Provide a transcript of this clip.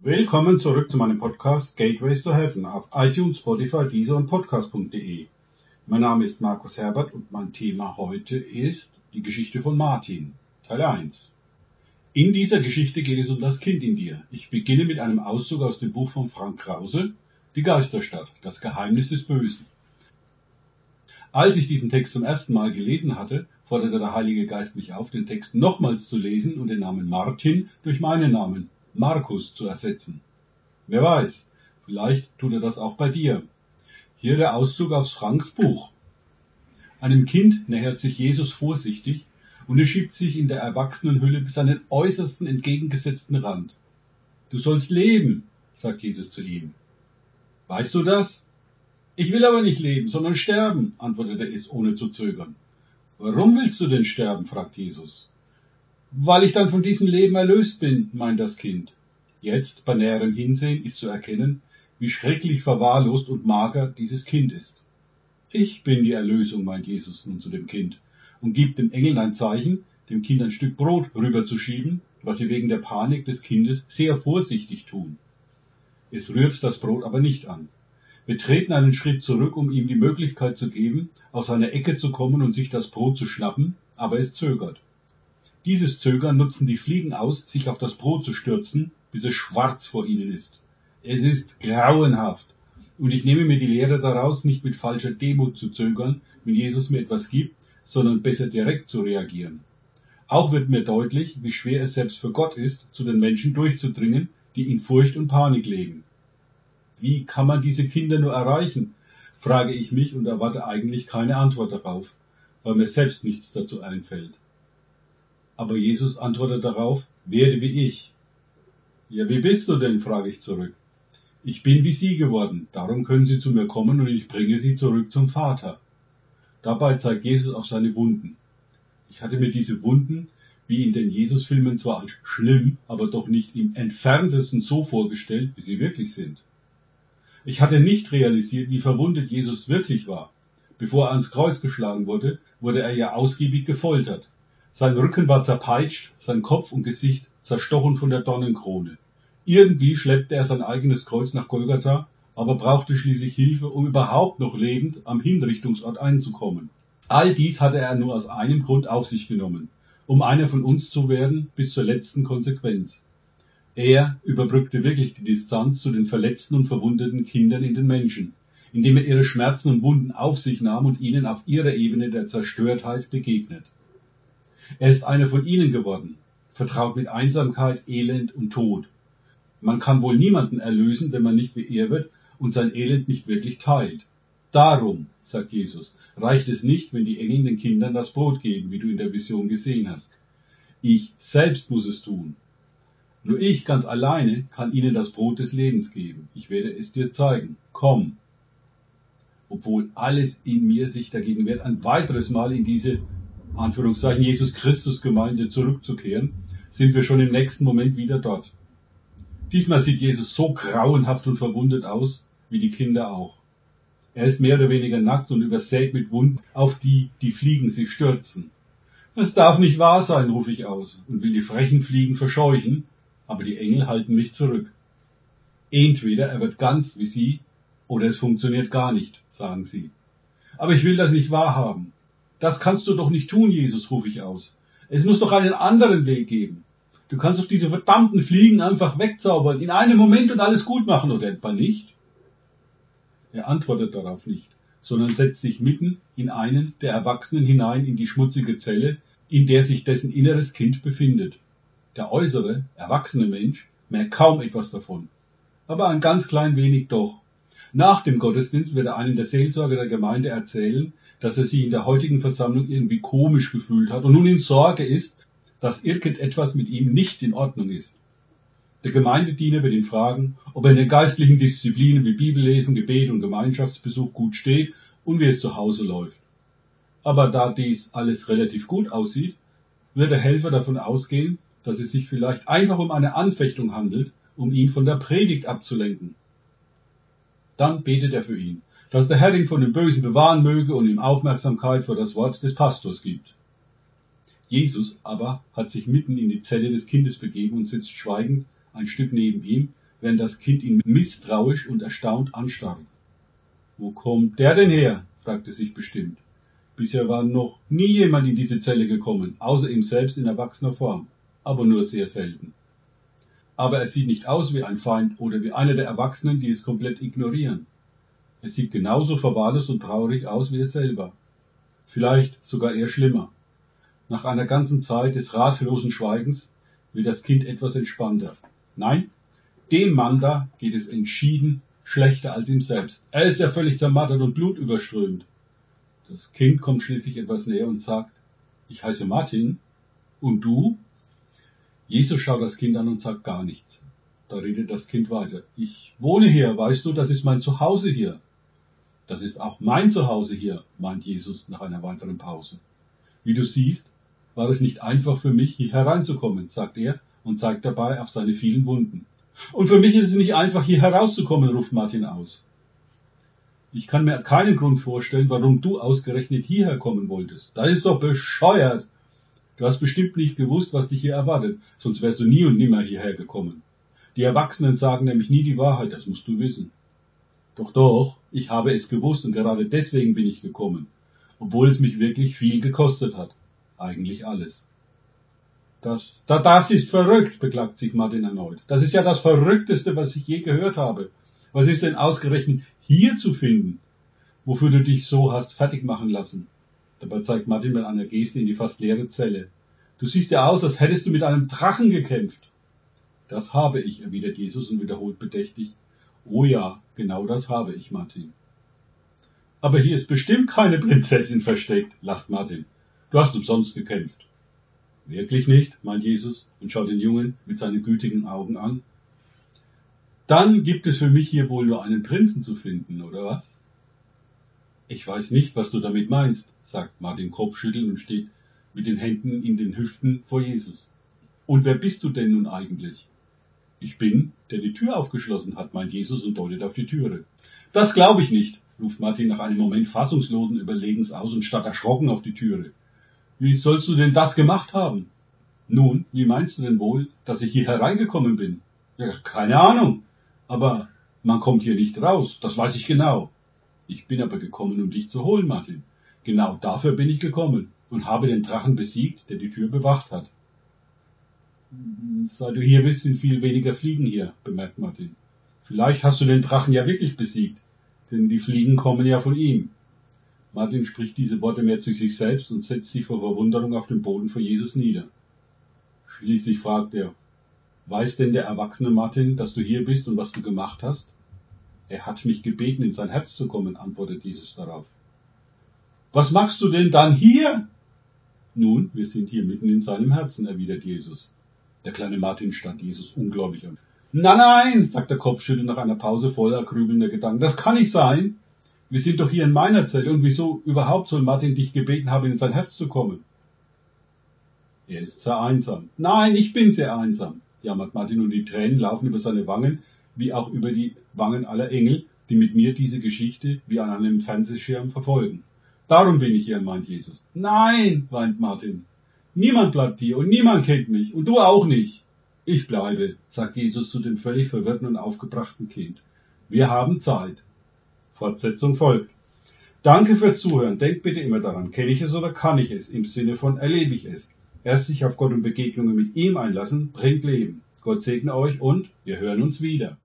Willkommen zurück zu meinem Podcast Gateways to Heaven auf iTunes, Spotify, Deezer und Podcast.de. Mein Name ist Markus Herbert und mein Thema heute ist die Geschichte von Martin, Teil 1. In dieser Geschichte geht es um das Kind in dir. Ich beginne mit einem Auszug aus dem Buch von Frank Krause, Die Geisterstadt, das Geheimnis des Bösen. Als ich diesen Text zum ersten Mal gelesen hatte, forderte der Heilige Geist mich auf, den Text nochmals zu lesen und den Namen Martin durch meinen Namen Markus zu ersetzen. Wer weiß, vielleicht tut er das auch bei dir. Hier der Auszug aus Franks Buch. Einem Kind nähert sich Jesus vorsichtig und er schiebt sich in der Erwachsenenhülle bis an den äußersten entgegengesetzten Rand. Du sollst leben, sagt Jesus zu ihm. Weißt du das? Ich will aber nicht leben, sondern sterben, antwortete es ohne zu zögern. Warum willst du denn sterben? fragt Jesus. Weil ich dann von diesem Leben erlöst bin, meint das Kind. Jetzt, bei näherem Hinsehen, ist zu erkennen, wie schrecklich verwahrlost und mager dieses Kind ist. Ich bin die Erlösung, meint Jesus nun zu dem Kind und gibt dem Engel ein Zeichen, dem Kind ein Stück Brot rüberzuschieben, was sie wegen der Panik des Kindes sehr vorsichtig tun. Es rührt das Brot aber nicht an. Wir treten einen Schritt zurück, um ihm die Möglichkeit zu geben, aus seiner Ecke zu kommen und sich das Brot zu schnappen, aber es zögert. Dieses Zögern nutzen die Fliegen aus, sich auf das Brot zu stürzen, bis es schwarz vor ihnen ist. Es ist grauenhaft. Und ich nehme mir die Lehre daraus, nicht mit falscher Demut zu zögern, wenn Jesus mir etwas gibt, sondern besser direkt zu reagieren. Auch wird mir deutlich, wie schwer es selbst für Gott ist, zu den Menschen durchzudringen, die in Furcht und Panik leben. Wie kann man diese Kinder nur erreichen? frage ich mich und erwarte eigentlich keine Antwort darauf, weil mir selbst nichts dazu einfällt. Aber Jesus antwortet darauf, werde wie ich. Ja, wie bist du denn? frage ich zurück. Ich bin wie Sie geworden, darum können Sie zu mir kommen und ich bringe Sie zurück zum Vater. Dabei zeigt Jesus auf seine Wunden. Ich hatte mir diese Wunden, wie in den Jesus-Filmen zwar als schlimm, aber doch nicht im entferntesten so vorgestellt, wie sie wirklich sind. Ich hatte nicht realisiert, wie verwundet Jesus wirklich war. Bevor er ans Kreuz geschlagen wurde, wurde er ja ausgiebig gefoltert. Sein Rücken war zerpeitscht, sein Kopf und Gesicht zerstochen von der Dornenkrone. Irgendwie schleppte er sein eigenes Kreuz nach Golgatha, aber brauchte schließlich Hilfe, um überhaupt noch lebend am Hinrichtungsort einzukommen. All dies hatte er nur aus einem Grund auf sich genommen, um einer von uns zu werden bis zur letzten Konsequenz. Er überbrückte wirklich die Distanz zu den verletzten und verwundeten Kindern in den Menschen, indem er ihre Schmerzen und Wunden auf sich nahm und ihnen auf ihrer Ebene der Zerstörtheit begegnet. Er ist einer von ihnen geworden, vertraut mit Einsamkeit, Elend und Tod. Man kann wohl niemanden erlösen, wenn man nicht wie er wird und sein Elend nicht wirklich teilt. Darum, sagt Jesus, reicht es nicht, wenn die Engel den Kindern das Brot geben, wie du in der Vision gesehen hast. Ich selbst muss es tun. Nur ich ganz alleine kann ihnen das Brot des Lebens geben. Ich werde es dir zeigen. Komm. Obwohl alles in mir sich dagegen wehrt, ein weiteres Mal in diese Anführungszeichen Jesus Christus Gemeinde zurückzukehren, sind wir schon im nächsten Moment wieder dort. Diesmal sieht Jesus so grauenhaft und verwundet aus, wie die Kinder auch. Er ist mehr oder weniger nackt und übersät mit Wunden, auf die die Fliegen sich stürzen. Es darf nicht wahr sein, rufe ich aus und will die frechen Fliegen verscheuchen, aber die Engel halten mich zurück. Entweder er wird ganz wie sie, oder es funktioniert gar nicht, sagen sie. Aber ich will das nicht wahrhaben. Das kannst du doch nicht tun, Jesus, rufe ich aus. Es muss doch einen anderen Weg geben. Du kannst auf diese verdammten Fliegen einfach wegzaubern, in einem Moment und alles gut machen, oder etwa nicht? Er antwortet darauf nicht, sondern setzt sich mitten in einen der Erwachsenen hinein in die schmutzige Zelle, in der sich dessen inneres Kind befindet. Der äußere, erwachsene Mensch merkt kaum etwas davon, aber ein ganz klein wenig doch. Nach dem Gottesdienst wird er einen der Seelsorger der Gemeinde erzählen, dass er sich in der heutigen Versammlung irgendwie komisch gefühlt hat und nun in Sorge ist, dass irgendetwas mit ihm nicht in Ordnung ist. Der Gemeindediener wird ihn fragen, ob er in den geistlichen Disziplinen wie Bibellesen, Gebet und Gemeinschaftsbesuch gut steht und wie es zu Hause läuft. Aber da dies alles relativ gut aussieht, wird der Helfer davon ausgehen, dass es sich vielleicht einfach um eine Anfechtung handelt, um ihn von der Predigt abzulenken. Dann betet er für ihn dass der Herr ihn von dem Bösen bewahren möge und ihm Aufmerksamkeit für das Wort des Pastors gibt. Jesus aber hat sich mitten in die Zelle des Kindes begeben und sitzt schweigend ein Stück neben ihm, während das Kind ihn misstrauisch und erstaunt anstarrt. Wo kommt der denn her? fragte sich bestimmt. Bisher war noch nie jemand in diese Zelle gekommen, außer ihm selbst in erwachsener Form, aber nur sehr selten. Aber er sieht nicht aus wie ein Feind oder wie einer der Erwachsenen, die es komplett ignorieren. Er sieht genauso verwahrlost und traurig aus wie er selber. Vielleicht sogar eher schlimmer. Nach einer ganzen Zeit des ratlosen Schweigens will das Kind etwas entspannter. Nein, dem Mann da geht es entschieden schlechter als ihm selbst. Er ist ja völlig zermattert und blutüberströmt. Das Kind kommt schließlich etwas näher und sagt, ich heiße Martin. Und du? Jesus schaut das Kind an und sagt gar nichts. Da redet das Kind weiter. Ich wohne hier, weißt du, das ist mein Zuhause hier. Das ist auch mein Zuhause hier, meint Jesus nach einer weiteren Pause. Wie du siehst, war es nicht einfach für mich, hier hereinzukommen, sagt er und zeigt dabei auf seine vielen Wunden. Und für mich ist es nicht einfach, hier herauszukommen, ruft Martin aus. Ich kann mir keinen Grund vorstellen, warum du ausgerechnet hierher kommen wolltest. Das ist doch bescheuert. Du hast bestimmt nicht gewusst, was dich hier erwartet, sonst wärst du nie und nimmer hierher gekommen. Die Erwachsenen sagen nämlich nie die Wahrheit, das musst du wissen. Doch doch, ich habe es gewusst und gerade deswegen bin ich gekommen, obwohl es mich wirklich viel gekostet hat. Eigentlich alles. Das, da, das ist verrückt, beklagt sich Martin erneut. Das ist ja das Verrückteste, was ich je gehört habe. Was ist denn ausgerechnet hier zu finden, wofür du dich so hast fertig machen lassen? Dabei zeigt Martin mit einer Geste in die fast leere Zelle. Du siehst ja aus, als hättest du mit einem Drachen gekämpft. Das habe ich, erwidert Jesus und wiederholt bedächtig. Oh ja, genau das habe ich, Martin. Aber hier ist bestimmt keine Prinzessin versteckt, lacht Martin. Du hast umsonst gekämpft. Wirklich nicht, meint Jesus und schaut den Jungen mit seinen gütigen Augen an. Dann gibt es für mich hier wohl nur einen Prinzen zu finden, oder was? Ich weiß nicht, was du damit meinst, sagt Martin Kopfschütteln und steht mit den Händen in den Hüften vor Jesus. Und wer bist du denn nun eigentlich? Ich bin, der die Tür aufgeschlossen hat, meint Jesus und deutet auf die Türe. Das glaube ich nicht, ruft Martin nach einem Moment fassungslosen Überlegens aus und starrt erschrocken auf die Türe. Wie sollst du denn das gemacht haben? Nun, wie meinst du denn wohl, dass ich hier hereingekommen bin? Ja, keine Ahnung. Aber man kommt hier nicht raus, das weiß ich genau. Ich bin aber gekommen, um dich zu holen, Martin. Genau dafür bin ich gekommen und habe den Drachen besiegt, der die Tür bewacht hat. Seit du hier bist, sind viel weniger Fliegen hier, bemerkt Martin. Vielleicht hast du den Drachen ja wirklich besiegt, denn die Fliegen kommen ja von ihm. Martin spricht diese Worte mehr zu sich selbst und setzt sich vor Verwunderung auf den Boden vor Jesus nieder. Schließlich fragt er, weiß denn der erwachsene Martin, dass du hier bist und was du gemacht hast? Er hat mich gebeten, in sein Herz zu kommen, antwortet Jesus darauf. Was machst du denn dann hier? Nun, wir sind hier mitten in seinem Herzen, erwidert Jesus. Der kleine Martin stand Jesus ungläubig an. Nein, nein, sagt der Kopfschüttel nach einer Pause voller grübelnder Gedanken. Das kann nicht sein. Wir sind doch hier in meiner Zelle und wieso überhaupt soll Martin dich gebeten haben, in sein Herz zu kommen? Er ist sehr einsam. Nein, ich bin sehr einsam, jammert Martin und die Tränen laufen über seine Wangen, wie auch über die Wangen aller Engel, die mit mir diese Geschichte wie an einem Fernsehschirm verfolgen. Darum bin ich hier, meint Jesus. Nein, weint Martin. Niemand bleibt hier und niemand kennt mich und du auch nicht. Ich bleibe, sagt Jesus zu dem völlig verwirrten und aufgebrachten Kind. Wir haben Zeit. Fortsetzung folgt. Danke fürs Zuhören. Denkt bitte immer daran, kenne ich es oder kann ich es? Im Sinne von erlebe ich es. Erst sich auf Gott und Begegnungen mit ihm einlassen, bringt Leben. Gott segne euch und wir hören uns wieder.